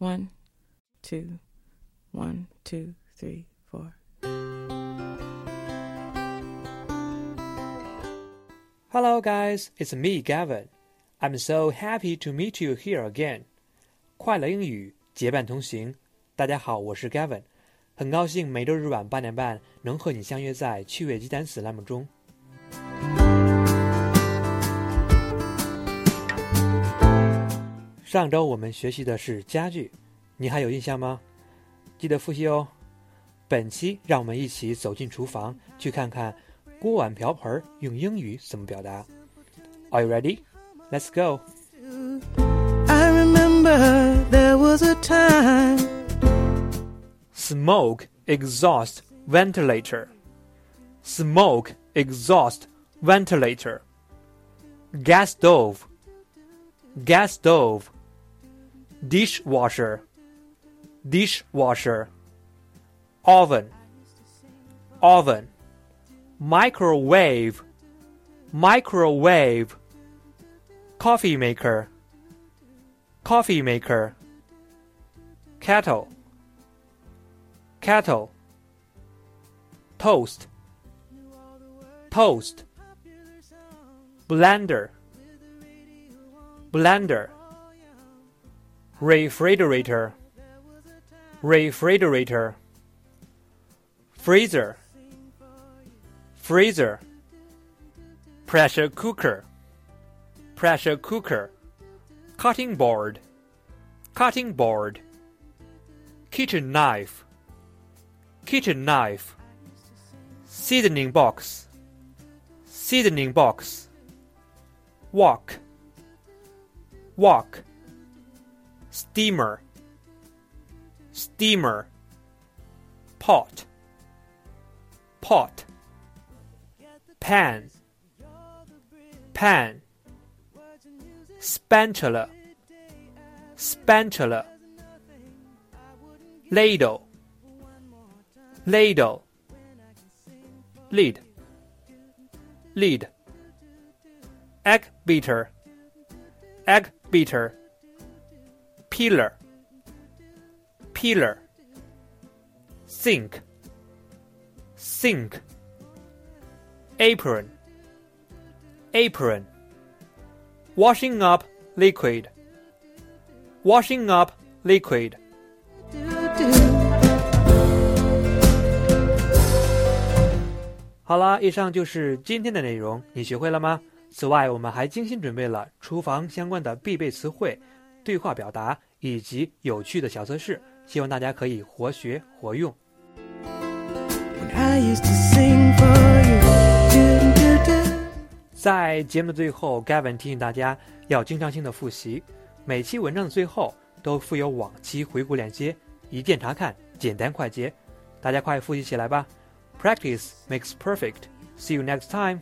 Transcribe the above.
One, two, one, two, three, four. Hello, guys, it's me, Gavin. I'm so happy to meet you here again. 快乐英语结伴同行，大家好，我是 Gavin，很高兴每周日晚八点半能和你相约在趣味记单词栏目中。上周我们学习的是家具，你还有印象吗？记得复习哦。本期让我们一起走进厨房，去看看锅碗瓢盆用英语怎么表达。Are you ready? Let's go. I remember there was a time. Smoke exhaust ventilator. Smoke exhaust ventilator. Gas stove. Gas stove dishwasher, dishwasher, oven, oven, microwave, microwave, coffee maker, coffee maker, kettle, kettle, toast, toast, blender, blender refrigerator, refrigerator, freezer, freezer, pressure cooker, pressure cooker, cutting board, cutting board, kitchen knife, kitchen knife, seasoning box, seasoning box, walk, wok steamer, steamer, pot, pot, pan, pan, spatula, spatula, ladle, ladle, lid, lid, egg beater, egg beater pillar, pillar, sink, sink, apron, apron, washing up liquid, washing up liquid. 好了，以上就是今天的内容，你学会了吗？此外，我们还精心准备了厨房相关的必备词汇、对话表达。 以及有趣的小测试，希望大家可以活学活用。在节目的最后，Gavin 提醒大家要经常性的复习，每期文章的最后都附有往期回顾链接，一键查看，简单快捷。大家快复习起来吧！Practice makes perfect. See you next time.